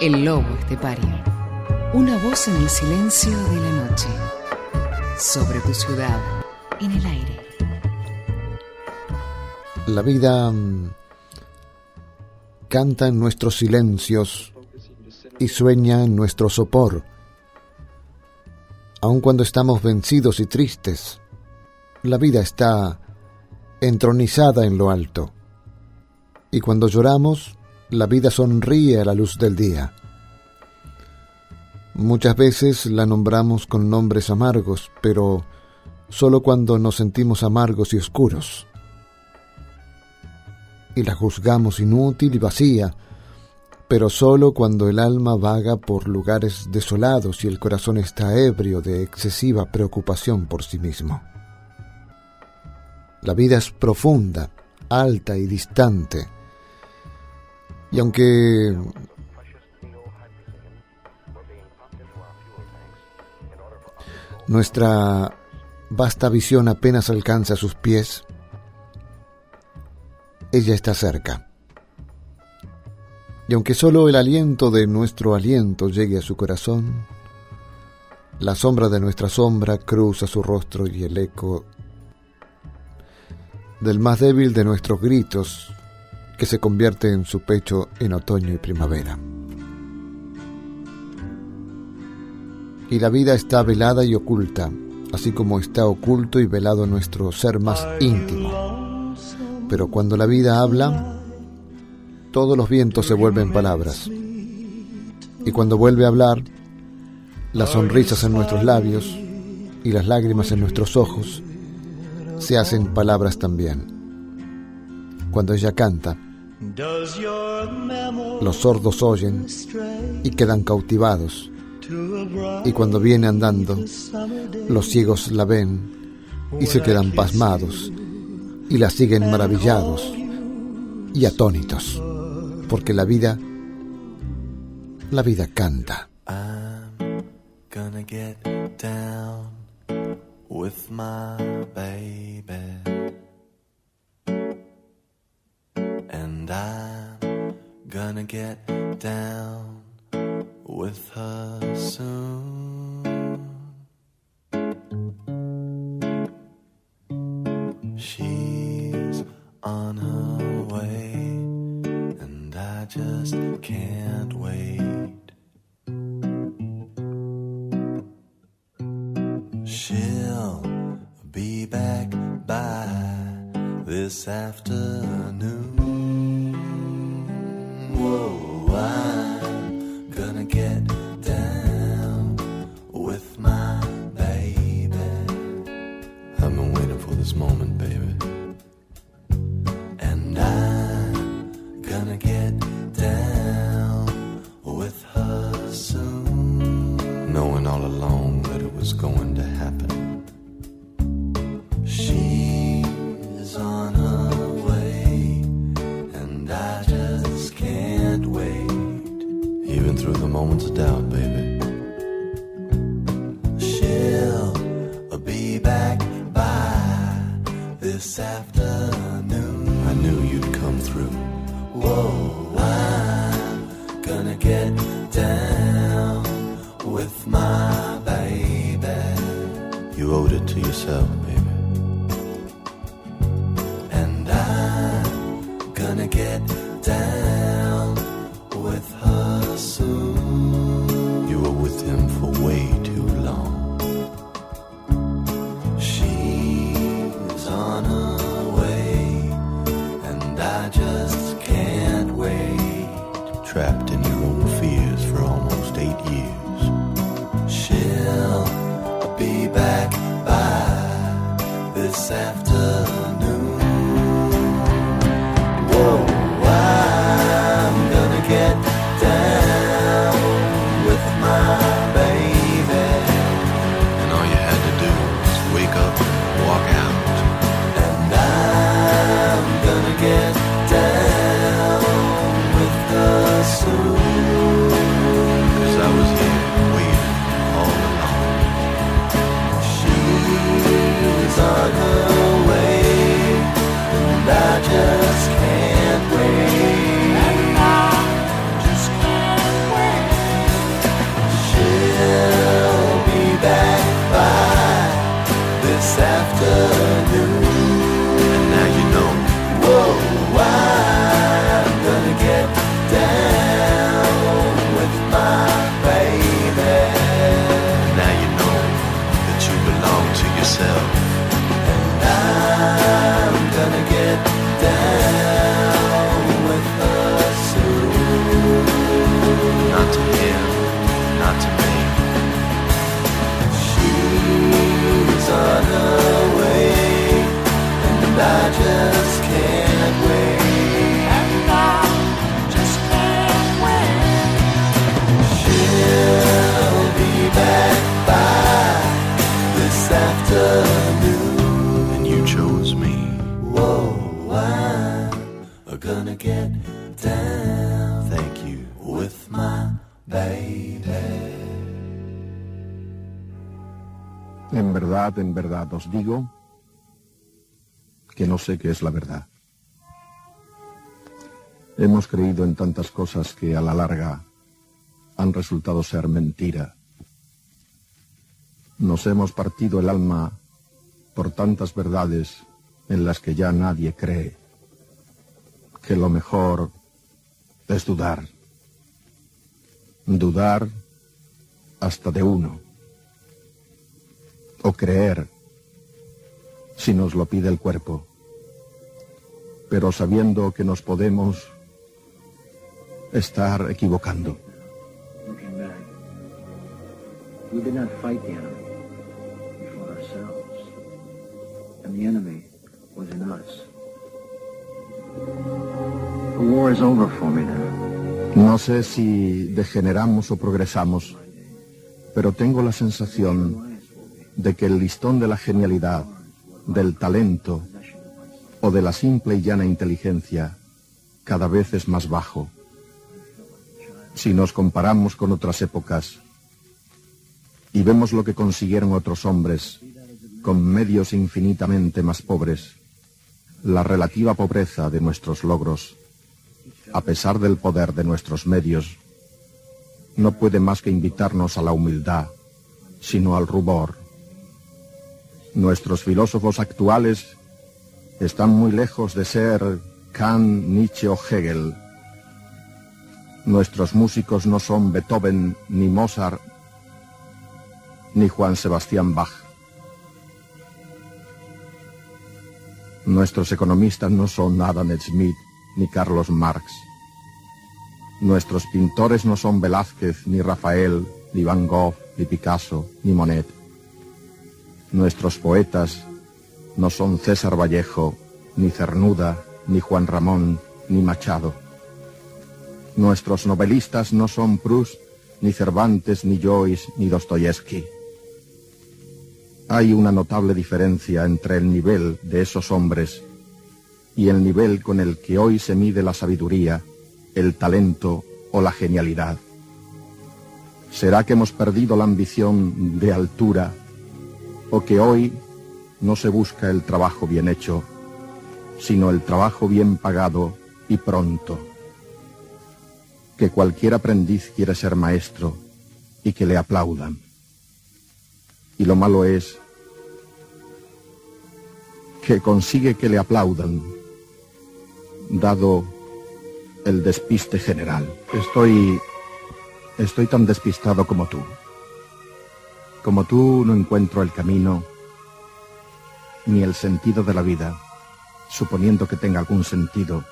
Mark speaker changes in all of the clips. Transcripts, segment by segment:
Speaker 1: El lobo estepario. Una voz en el silencio de la noche. Sobre tu ciudad, en el aire.
Speaker 2: La vida mm, canta en nuestros silencios y sueña en nuestro sopor. Aun cuando estamos vencidos y tristes, la vida está entronizada en lo alto. Y cuando lloramos, la vida sonríe a la luz del día. Muchas veces la nombramos con nombres amargos, pero solo cuando nos sentimos amargos y oscuros. Y la juzgamos inútil y vacía, pero solo cuando el alma vaga por lugares desolados y el corazón está ebrio de excesiva preocupación por sí mismo. La vida es profunda, alta y distante, y aunque nuestra vasta visión apenas alcanza sus pies, ella está cerca. Y aunque solo el aliento de nuestro aliento llegue a su corazón, la sombra de nuestra sombra cruza su rostro y el eco del más débil de nuestros gritos que se convierte en su pecho en otoño y primavera. Y la vida está velada y oculta, así como está oculto y velado nuestro ser más íntimo. Pero cuando la vida habla, todos los vientos se vuelven palabras. Y cuando vuelve a hablar, las sonrisas en nuestros labios y las lágrimas en nuestros ojos se hacen palabras también. Cuando ella canta, los sordos oyen y quedan cautivados. Y cuando viene andando, los ciegos la ven y se quedan pasmados y la siguen maravillados y atónitos, porque la vida, la vida canta. with my baby. And I'm gonna get down with her soon. She's on her way, and I just can't wait. She'll be back by this afternoon. going down. Get down. Thank you with my baby.
Speaker 3: En verdad, en verdad os digo que no sé qué es la verdad. Hemos creído en tantas cosas que a la larga han resultado ser mentira. Nos hemos partido el alma por tantas verdades en las que ya nadie cree, que lo mejor es dudar. Dudar hasta de uno. O creer si nos lo pide el cuerpo. Pero sabiendo que nos podemos estar equivocando.
Speaker 4: The enemy was in us.
Speaker 3: No sé si degeneramos o progresamos, pero tengo la sensación de que el listón de la genialidad, del talento o de la simple y llana inteligencia cada vez es más bajo. Si nos comparamos con otras épocas, y vemos lo que consiguieron otros hombres con medios infinitamente más pobres, la relativa pobreza de nuestros logros, a pesar del poder de nuestros medios, no puede más que invitarnos a la humildad, sino al rubor. Nuestros filósofos actuales están muy lejos de ser Kant, Nietzsche o Hegel. Nuestros músicos no son Beethoven, ni Mozart, ni Juan Sebastián Bach. Nuestros economistas no son Adam Smith ni Carlos Marx. Nuestros pintores no son Velázquez, ni Rafael, ni Van Gogh, ni Picasso, ni Monet. Nuestros poetas no son César Vallejo, ni Cernuda, ni Juan Ramón, ni Machado. Nuestros novelistas no son Proust, ni Cervantes, ni Joyce, ni Dostoyevsky. Hay una notable diferencia entre el nivel de esos hombres y el nivel con el que hoy se mide la sabiduría, el talento o la genialidad. ¿Será que hemos perdido la ambición de altura o que hoy no se busca el trabajo bien hecho, sino el trabajo bien pagado y pronto? Que cualquier aprendiz quiere ser maestro y que le aplaudan. Y lo malo es que consigue que le aplaudan, dado el despiste general. Estoy... estoy tan despistado como tú. Como tú no encuentro el camino ni el sentido de la vida, suponiendo que tenga algún sentido,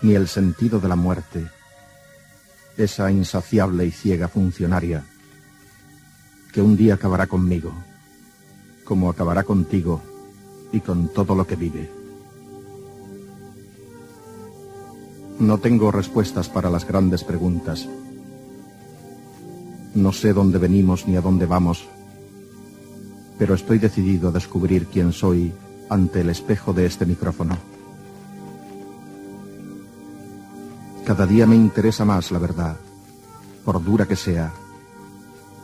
Speaker 3: ni el sentido de la muerte, esa insaciable y ciega funcionaria que un día acabará conmigo, como acabará contigo y con todo lo que vive. No tengo respuestas para las grandes preguntas. No sé dónde venimos ni a dónde vamos, pero estoy decidido a descubrir quién soy ante el espejo de este micrófono. Cada día me interesa más la verdad, por dura que sea,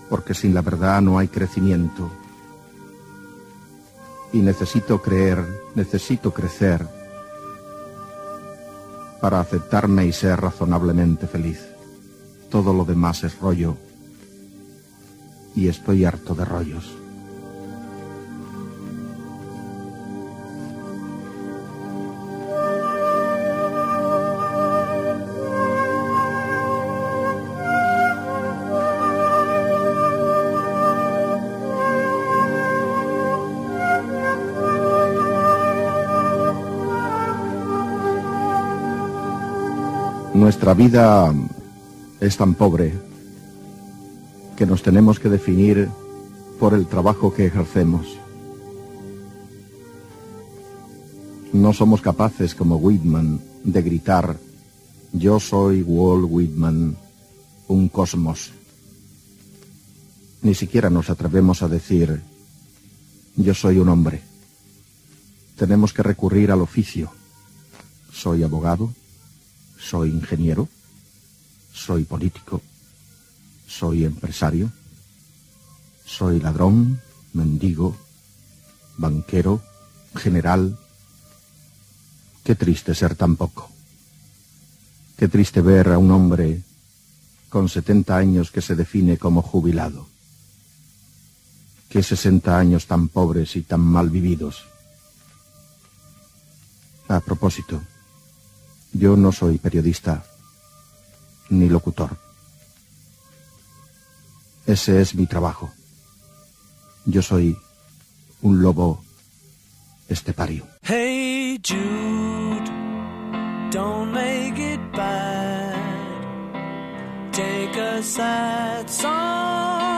Speaker 3: porque sin la verdad no hay crecimiento. Y necesito creer, necesito crecer para aceptarme y ser razonablemente feliz. Todo lo demás es rollo y estoy harto de rollos. Nuestra vida es tan pobre que nos tenemos que definir por el trabajo que ejercemos. No somos capaces, como Whitman, de gritar, yo soy Walt Whitman, un cosmos. Ni siquiera nos atrevemos a decir, yo soy un hombre. Tenemos que recurrir al oficio. Soy abogado, soy ingeniero, soy político, soy empresario, soy ladrón, mendigo, banquero, general. Qué triste ser tan poco. Qué triste ver a un hombre con 70 años que se define como jubilado. Qué 60 años tan pobres y tan mal vividos. A propósito, yo no soy periodista ni locutor. Ese es mi trabajo. Yo soy un lobo estepario.
Speaker 5: Hey Jude, don't make it bad. Take a sad song.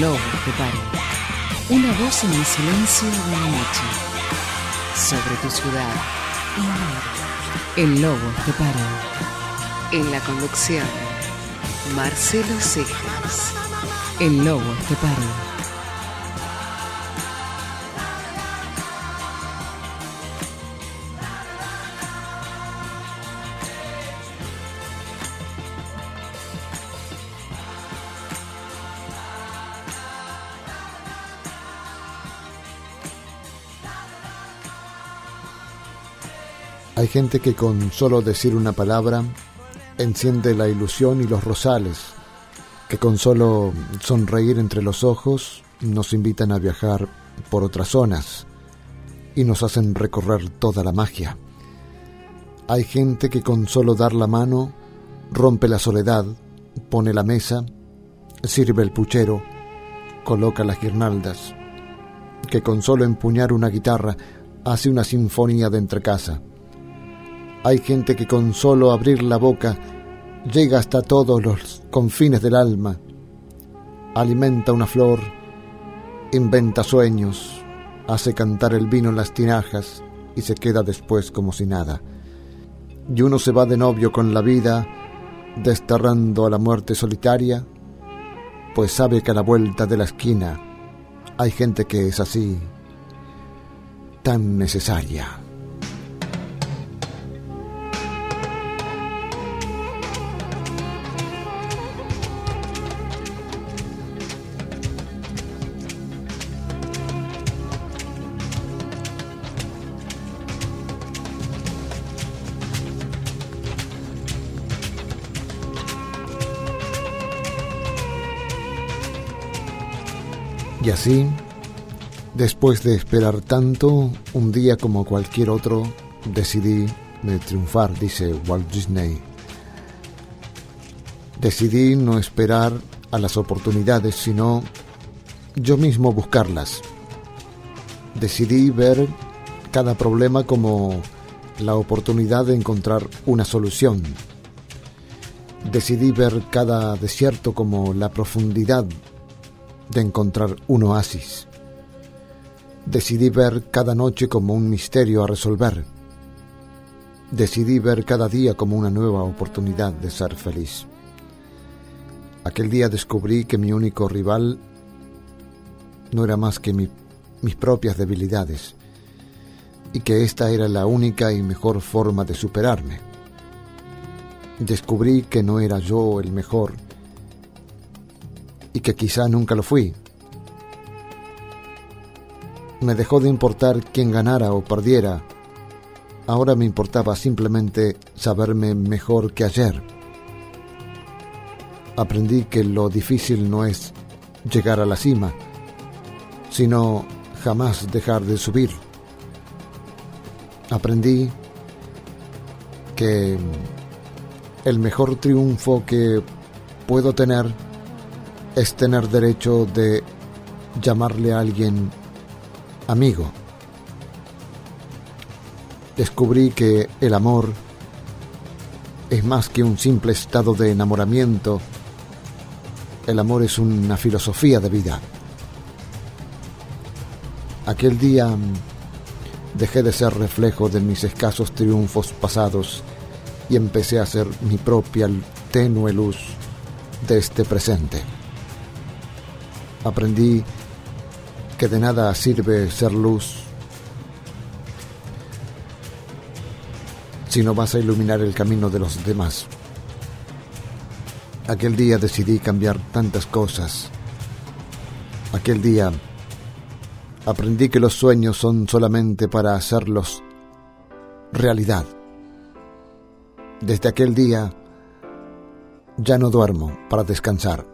Speaker 1: Lobo te paró. Una voz en el silencio de la noche. Sobre tu ciudad. El lobo te paró. En la conducción, Marcelo Cejas. El lobo te paró.
Speaker 6: Hay gente que con solo decir una palabra enciende la ilusión y los rosales, que con solo sonreír entre los ojos nos invitan a viajar por otras zonas y nos hacen recorrer toda la magia. Hay gente que con solo dar la mano rompe la soledad, pone la mesa, sirve el puchero, coloca las guirnaldas, que con solo empuñar una guitarra hace una sinfonía de entrecasa hay gente que con solo abrir la boca llega hasta todos los confines del alma, alimenta una flor, inventa sueños, hace cantar el vino en las tinajas y se queda después como si nada. Y uno se va de novio con la vida, desterrando a la muerte solitaria, pues sabe que a la vuelta de la esquina hay gente que es así, tan necesaria. Y así, después de esperar tanto, un día como cualquier otro, decidí de triunfar, dice Walt Disney. Decidí no esperar a las oportunidades, sino yo mismo buscarlas. Decidí ver cada problema como la oportunidad de encontrar una solución. Decidí ver cada desierto como la profundidad de encontrar un oasis. Decidí ver cada noche como un misterio a resolver. Decidí ver cada día como una nueva oportunidad de ser feliz. Aquel día descubrí que mi único rival no era más que mis propias debilidades y que esta era la única y mejor forma de superarme. Descubrí que no era yo el mejor y que quizá nunca lo fui. Me dejó de importar quién ganara o perdiera. Ahora me importaba simplemente saberme mejor que ayer. Aprendí que lo difícil no es llegar a la cima, sino jamás dejar de subir. Aprendí que el mejor triunfo que puedo tener es tener derecho de llamarle a alguien amigo. Descubrí que el amor es más que un simple estado de enamoramiento. El amor es una filosofía de vida. Aquel día mm, dejé de ser reflejo de mis escasos triunfos pasados y empecé a ser mi propia tenue luz de este presente aprendí que de nada sirve ser luz si no vas a iluminar el camino de los demás. Aquel día decidí cambiar tantas cosas. Aquel día aprendí que los sueños son solamente para hacerlos realidad. Desde aquel día ya no duermo para descansar.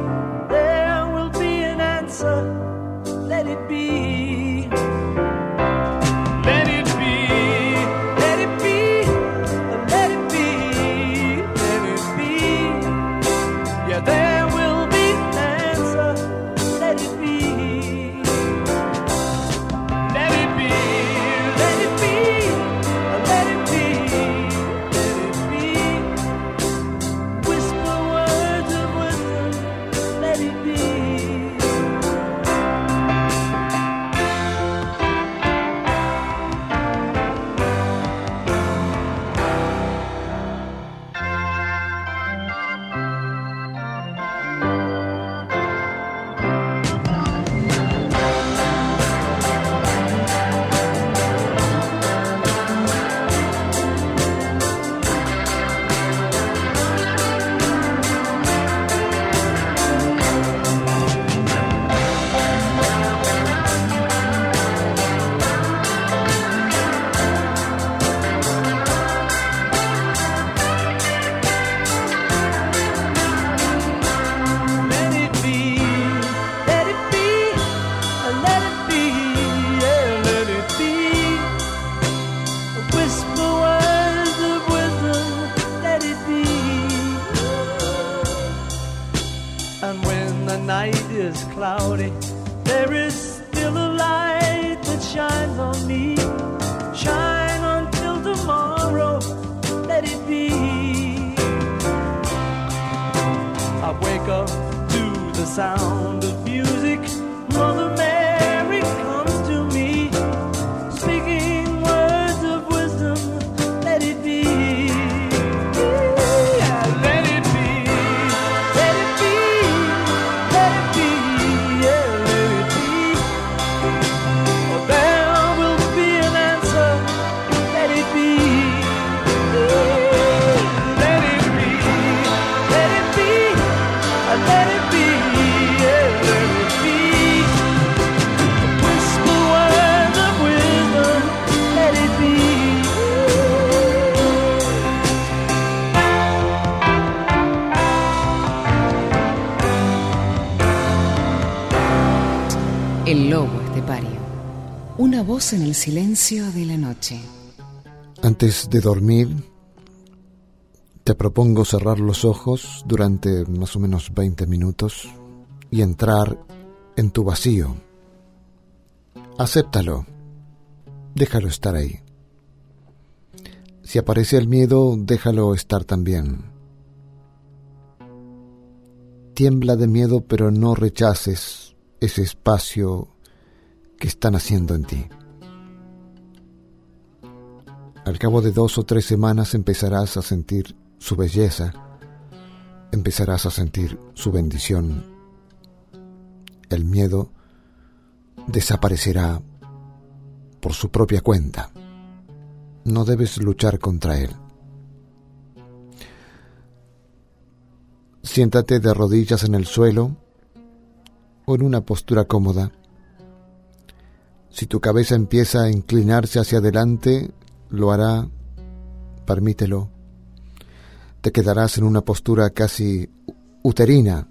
Speaker 1: Voz en el silencio de la noche.
Speaker 6: Antes de dormir, te propongo cerrar los ojos durante más o menos 20 minutos y entrar en tu vacío. Acéptalo. Déjalo estar ahí. Si aparece el miedo, déjalo estar también. Tiembla de miedo, pero no rechaces ese espacio que están haciendo en ti. Al cabo de dos o tres semanas empezarás a sentir su belleza, empezarás a sentir su bendición. El miedo desaparecerá por su propia cuenta. No debes luchar contra él. Siéntate de rodillas en el suelo o en una postura cómoda. Si tu cabeza empieza a inclinarse hacia adelante, lo hará, permítelo. Te quedarás en una postura casi uterina,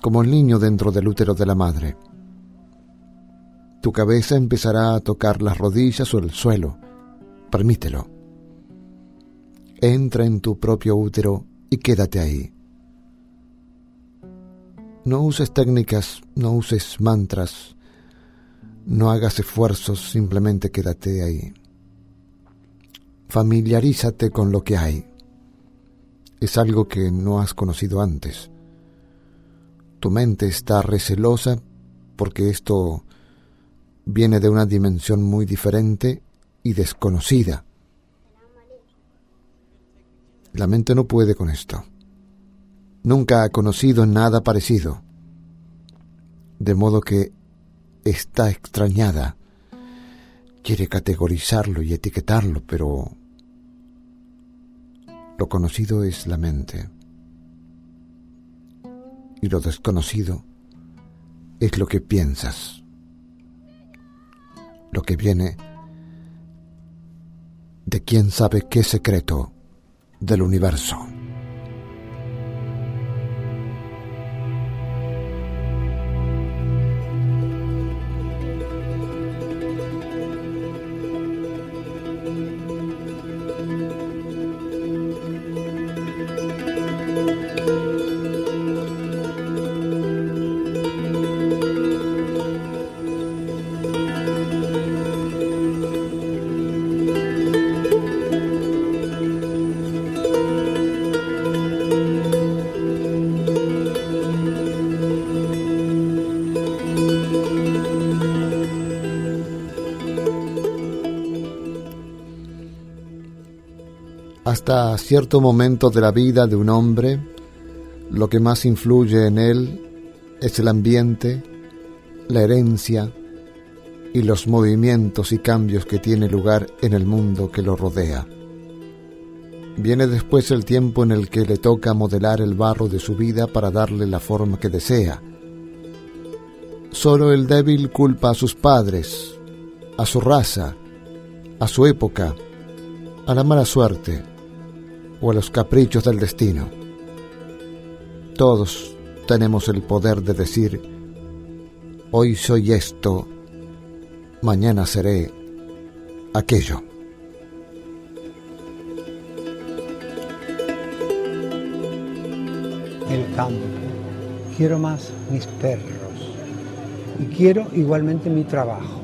Speaker 6: como el niño dentro del útero de la madre. Tu cabeza empezará a tocar las rodillas o el suelo. Permítelo. Entra en tu propio útero y quédate ahí. No uses técnicas, no uses mantras, no hagas esfuerzos, simplemente quédate ahí. Familiarízate con lo que hay. Es algo que no has conocido antes. Tu mente está recelosa porque esto viene de una dimensión muy diferente y desconocida. La mente no puede con esto. Nunca ha conocido nada parecido. De modo que está extrañada. Quiere categorizarlo y etiquetarlo, pero lo conocido es la mente y lo desconocido es lo que piensas, lo que viene de quién sabe qué secreto del universo. Hasta cierto momento de la vida de un hombre, lo que más influye en él es el ambiente, la herencia y los movimientos y cambios que tiene lugar en el mundo que lo rodea. Viene después el tiempo en el que le toca modelar el barro de su vida para darle la forma que desea. Solo el débil culpa a sus padres, a su raza, a su época, a la mala suerte o a los caprichos del destino. Todos tenemos el poder de decir, hoy soy esto, mañana seré aquello.
Speaker 7: El campo. Quiero más mis perros. Y quiero igualmente mi trabajo.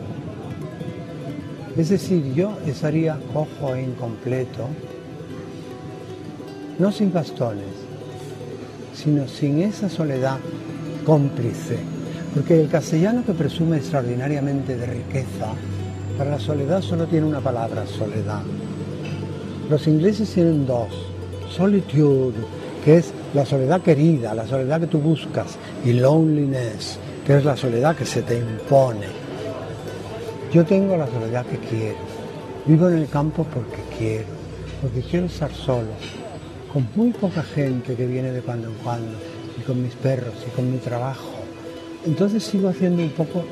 Speaker 7: Es decir, yo estaría cojo e incompleto no sin bastones, sino sin esa soledad cómplice. Porque el castellano que presume extraordinariamente de riqueza, para la soledad solo tiene una palabra, soledad. Los ingleses tienen dos, solitude, que es la soledad querida, la soledad que tú buscas, y loneliness, que es la soledad que se te impone. Yo tengo la soledad que quiero. Vivo en el campo porque quiero, porque quiero estar solo, con muy poca gente que viene de cuando en cuando, y con mis perros y con mi trabajo. Entonces sigo haciendo un poco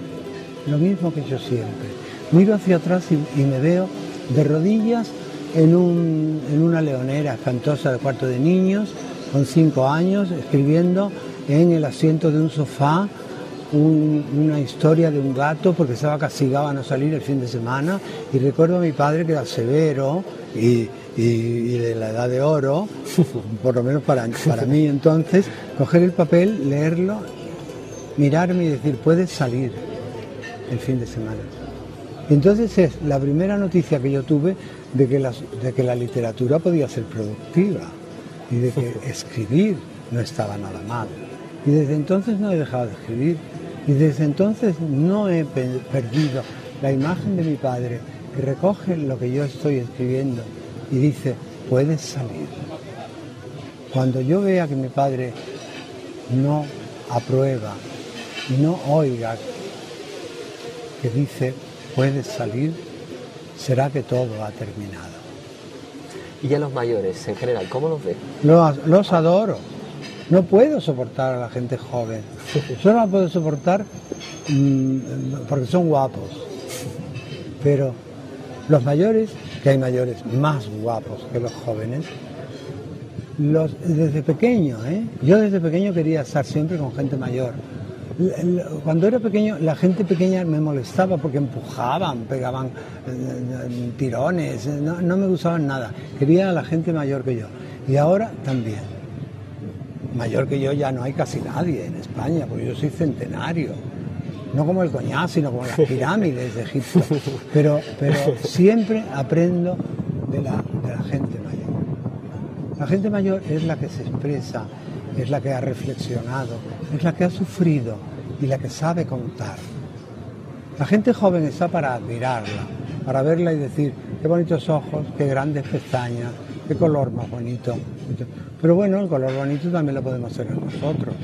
Speaker 7: lo mismo que yo siempre. Miro hacia atrás y, me veo de rodillas en, una leonera espantosa de cuarto de niños, con cinco años, escribiendo en el asiento de un sofá una historia de un gato porque estaba castigado a no salir el fin de semana y recuerdo a mi padre que era severo y, y, de la edad de oro, por lo menos para, para mí entonces, coger el papel, leerlo, mirarme y decir, puedes salir el fin de semana. Entonces es la primera noticia que yo tuve de que, de que la literatura podía ser productiva y de que escribir no estaba nada mal. Y desde entonces no he dejado de escribir. Y desde entonces no he perdido la imagen de mi padre que recoge lo que yo estoy escribiendo y dice, puedes salir. Cuando yo vea que mi padre no aprueba y no oiga que dice, puedes salir, será que todo ha terminado.
Speaker 8: ¿Y a los mayores en general, cómo los ve?
Speaker 7: Los, adoro. No puedo soportar a la gente joven. Solo la puedo soportar mm, porque son guapos. Pero los mayores que hay mayores más guapos que los jóvenes. Los, desde pequeño, ¿eh? yo desde pequeño quería estar siempre con gente mayor. Cuando era pequeño, la gente pequeña me molestaba porque empujaban, pegaban eh, eh, tirones, no, no me gustaban nada. Quería a la gente mayor que yo. Y ahora también. Mayor que yo ya no hay casi nadie en España, porque yo soy centenario no como el coñac, sino como las pirámides de Egipto. Pero, pero siempre aprendo de la, de la gente mayor. La gente mayor es la que se expresa, es la que ha reflexionado, es la que ha sufrido y la que sabe contar. La gente joven está para admirarla, para verla y decir, qué bonitos ojos, qué grandes pestañas, qué color más bonito. Pero bueno, el color bonito también lo podemos hacer nosotros.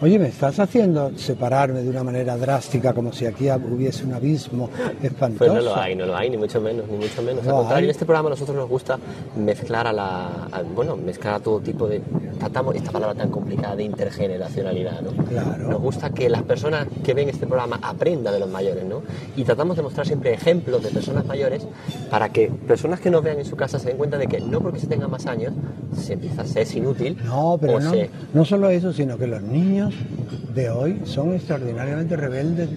Speaker 7: Oye, me estás haciendo separarme de una manera drástica, como si aquí hubiese un abismo espantoso.
Speaker 8: Pues no lo hay, no lo hay, ni mucho menos, ni mucho menos.
Speaker 7: No
Speaker 8: Al contrario,
Speaker 7: hay.
Speaker 8: en este programa a nosotros nos gusta mezclar a la, a- bueno, mezclar a todo tipo de, tratamos esta palabra tan complicada de intergeneracionalidad, ¿no?
Speaker 7: Claro.
Speaker 8: Nos gusta que las personas que ven este programa aprendan de los mayores, ¿no? Y tratamos de mostrar siempre ejemplos de personas mayores para que personas que nos vean en su casa se den cuenta de que no porque se tengan más años se empieza, se es inútil
Speaker 7: No, pero no,
Speaker 8: se-
Speaker 7: no solo eso, sino que los niños de hoy son extraordinariamente rebeldes,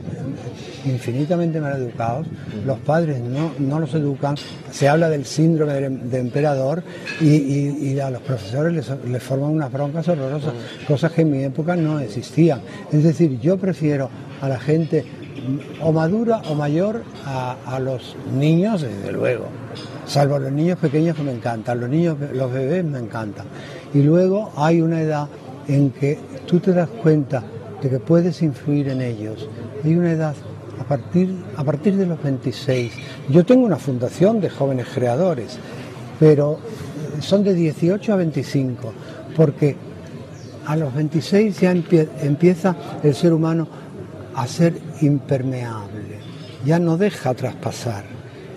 Speaker 7: infinitamente mal educados. Los padres no, no los educan. Se habla del síndrome de, de emperador y, a los profesores les, forman unas broncas horrorosas, cosas que en mi época no existían. Es decir, yo prefiero a la gente o madura o mayor a, a los niños, desde luego. Salvo los niños pequeños que me encantan, los niños, los bebés me encantan. Y luego hay una edad en que tú te das cuenta de que puedes influir en ellos. Hay una edad a partir, a partir de los 26. Yo tengo una fundación de jóvenes creadores, pero eh, son de 18 a 25, porque a los 26 ya empie- empieza el ser humano a ser impermeable, ya no deja traspasar.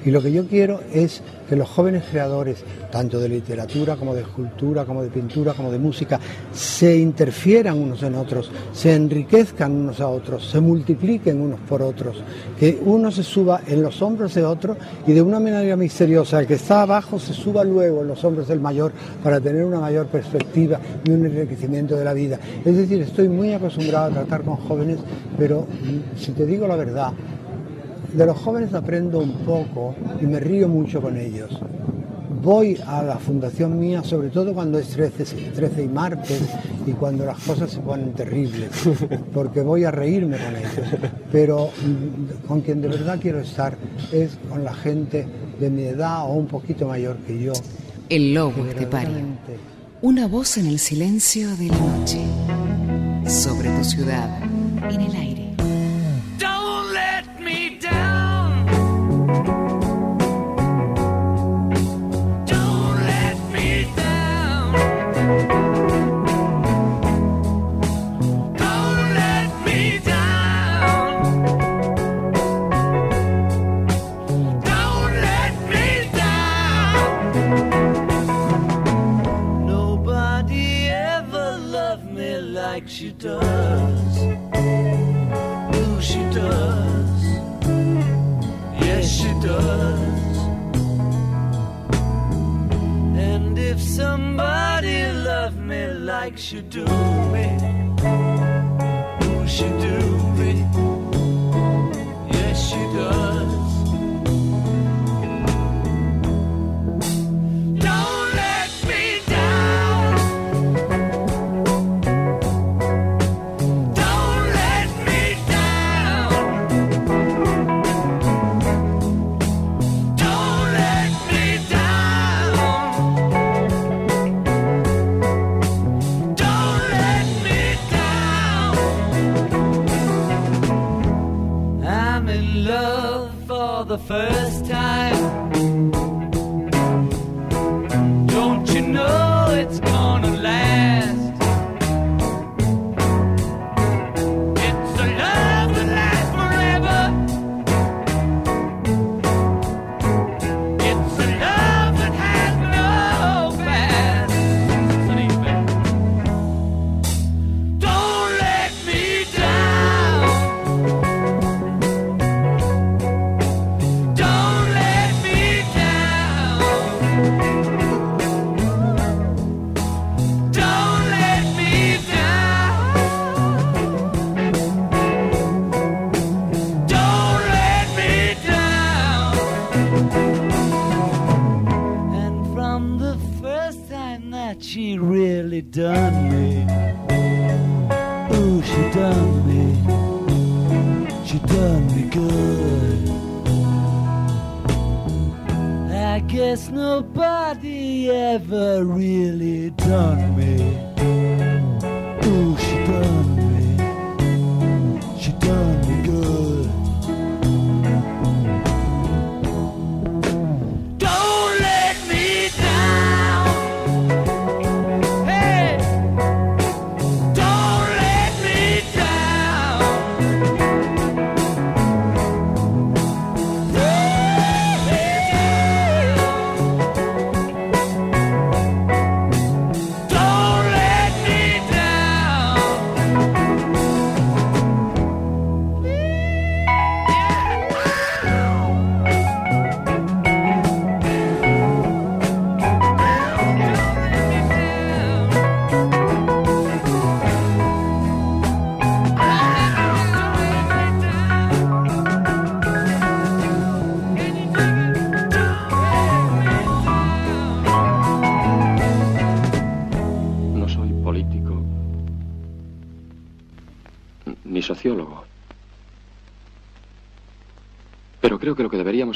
Speaker 7: Y lo que yo quiero es que los jóvenes creadores, tanto de literatura como de escultura, como de pintura, como de música, se interfieran unos en otros, se enriquezcan unos a otros, se multipliquen unos por otros, que uno se suba en los hombros de otro y de una manera misteriosa el que está abajo se suba luego en los hombros del mayor para tener una mayor perspectiva y un enriquecimiento de la vida. Es decir, estoy muy acostumbrado a tratar con jóvenes, pero mm, si te digo la verdad, de los jóvenes aprendo un poco y me río mucho con ellos. Voy a la fundación mía, sobre todo cuando es 13, 13 y martes y cuando las cosas se ponen terribles, porque voy a reírme con ellos. Pero mm, con quien de verdad quiero estar es con la gente de mi edad o un poquito mayor que yo.
Speaker 1: El lobo
Speaker 7: que
Speaker 1: estepario. Una voz en el silencio de la noche. Sobre tu ciudad. En el aire.
Speaker 5: you do me first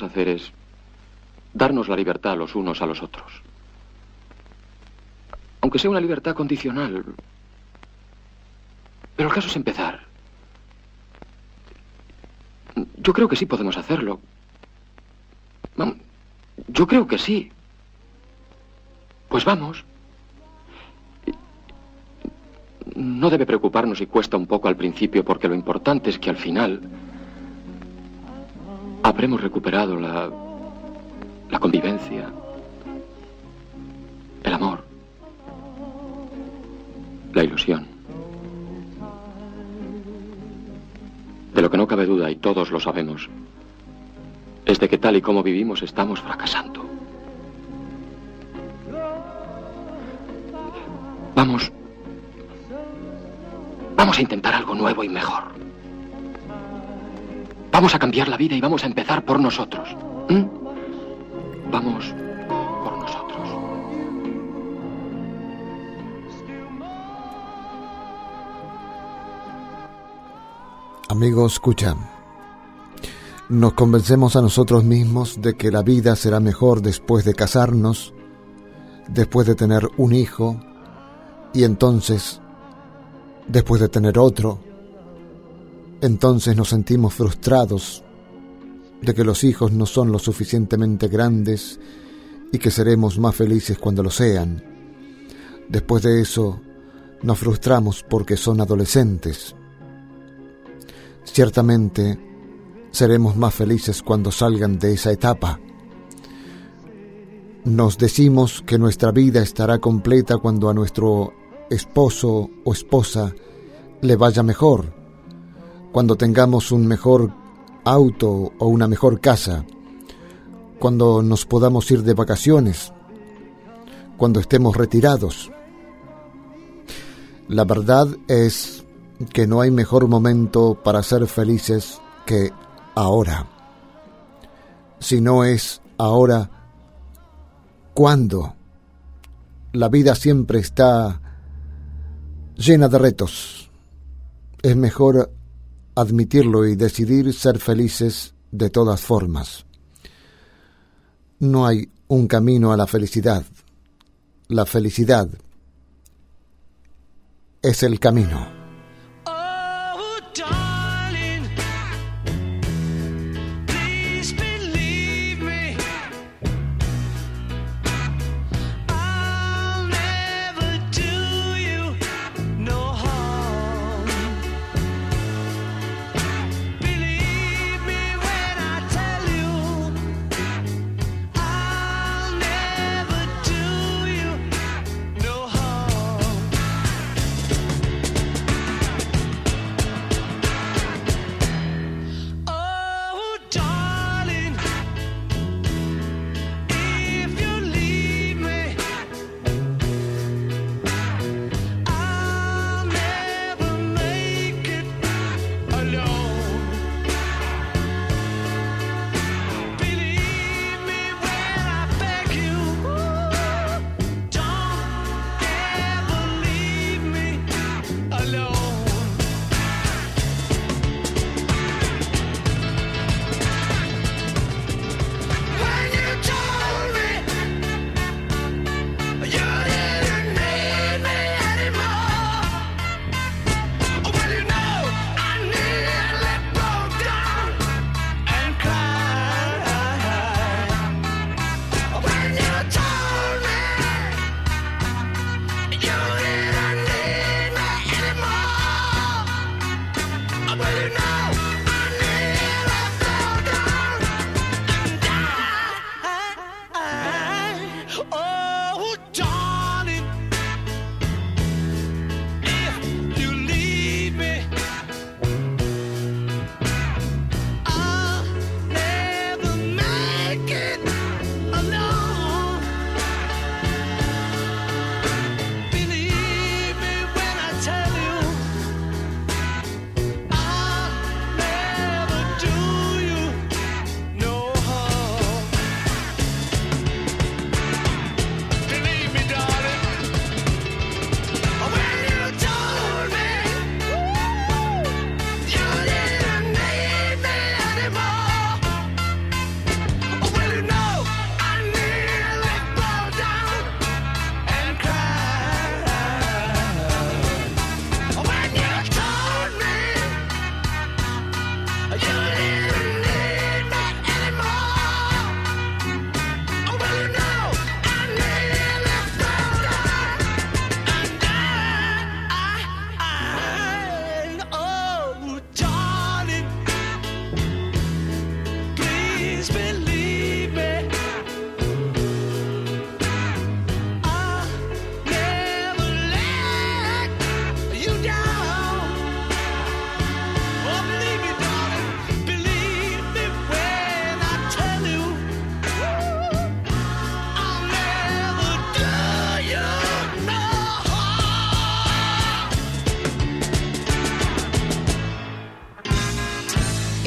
Speaker 9: hacer es darnos la libertad los unos a los otros. Aunque sea una libertad condicional. Pero el caso es empezar. Yo creo que sí podemos hacerlo. Yo creo que sí. Pues vamos. No debe preocuparnos si cuesta un poco al principio, porque lo importante es que al final habremos recuperado la, la convivencia, el amor, la ilusión. De lo que no cabe duda, y todos lo sabemos, es de que tal y como vivimos estamos fracasando. Vamos. Vamos a intentar algo nuevo y mejor. Vamos a cambiar la vida y vamos a empezar por nosotros. ¿m? Vamos por nosotros.
Speaker 6: Amigo, escucha. Nos convencemos a nosotros mismos de que la vida será mejor después de casarnos, después de tener un hijo, y entonces, después de tener otro, entonces nos sentimos frustrados de que los hijos no son lo suficientemente grandes y que seremos más felices cuando lo sean. Después de eso, nos frustramos porque son adolescentes. Ciertamente, seremos más felices cuando salgan de esa etapa. Nos decimos que nuestra vida estará completa cuando a nuestro esposo o esposa le vaya mejor, cuando tengamos un mejor auto o una mejor casa, cuando nos podamos ir de vacaciones, cuando estemos retirados. La verdad es que no hay mejor momento para ser felices que ahora. Si no es ahora, ¿cuándo? La vida siempre está llena de retos. Es mejor admitirlo y decidir ser felices de todas formas. No hay un camino a la felicidad. La felicidad es el camino.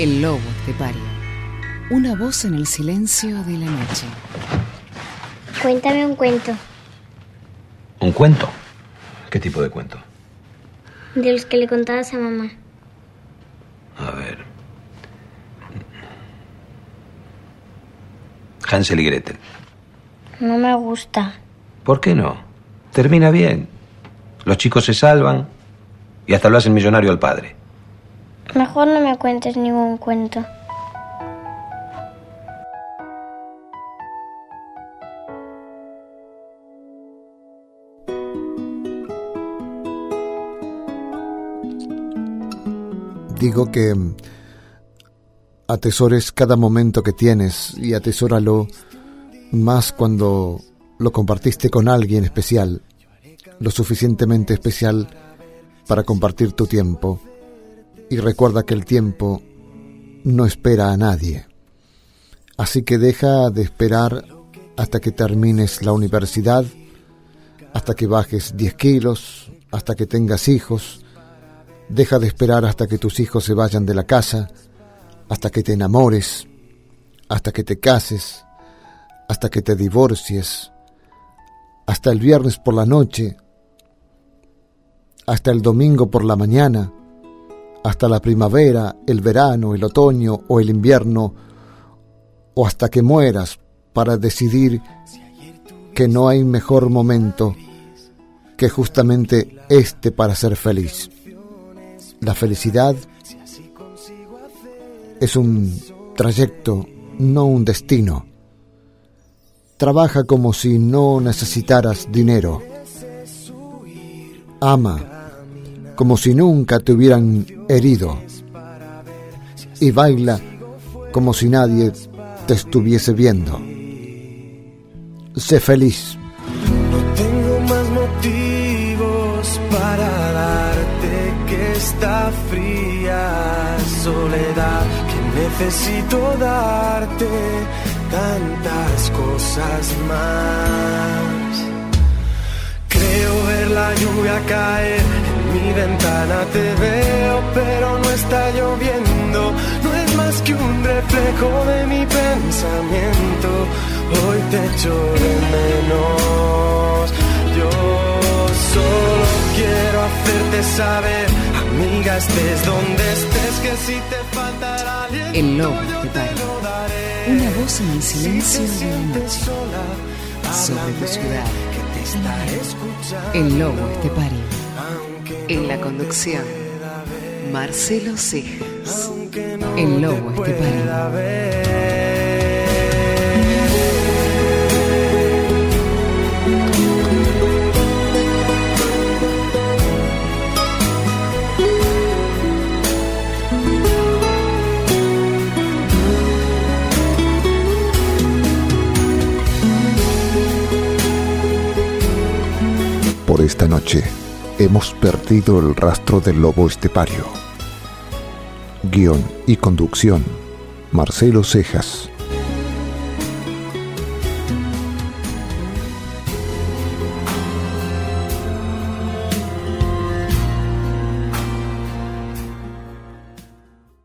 Speaker 1: El lobo estepario. Una voz en el silencio de la noche.
Speaker 10: Cuéntame un cuento
Speaker 11: ¿Un cuento? ¿Qué tipo de cuento?
Speaker 10: de los que le contabas a mamá.
Speaker 11: A ver. Hansel y Gretel.
Speaker 10: No me gusta.
Speaker 11: ¿Por qué no? Termina bien. Los chicos se salvan y hasta lo hacen millonario al padre.
Speaker 10: Mejor no me cuentes ningún cuento.
Speaker 6: Digo que mm, atesores cada momento que tienes y atesóralo más cuando lo compartiste con alguien especial, lo suficientemente especial para compartir tu tiempo. Y recuerda que el tiempo no espera a nadie. Así que deja de esperar hasta que termines la universidad, hasta que bajes 10 kilos, hasta que tengas hijos. Deja de esperar hasta que tus hijos se vayan de la casa, hasta que te enamores, hasta que te cases, hasta que te divorcies, hasta el viernes por la noche, hasta el domingo por la mañana, hasta la primavera, el verano, el otoño o el invierno, o hasta que mueras para decidir que no hay mejor momento que justamente este para ser feliz. La felicidad es un trayecto, no un destino. Trabaja como si no necesitaras dinero. Ama como si nunca te hubieran herido. Y baila como si nadie te estuviese viendo. Sé feliz.
Speaker 12: No tengo más motivos para darte que esta fría soledad que necesito darte tantas cosas más. Creo ver la lluvia caer mi ventana, te veo, pero no está lloviendo. No es más que un reflejo de mi pensamiento. Hoy te echo de menos. Yo solo quiero hacerte saber, amiga, estés donde estés, que si te faltará alguien.
Speaker 1: El lobo estepario. Una voz en el silencio de la noche. Sobre tu ciudad. El lobo estepario. En la conducción, Marcelo Cejas. El lobo estepario.
Speaker 6: Por esta noche hemos perdido el rastro del lobo estepario. Guión y conducción, Marcelo Cejas.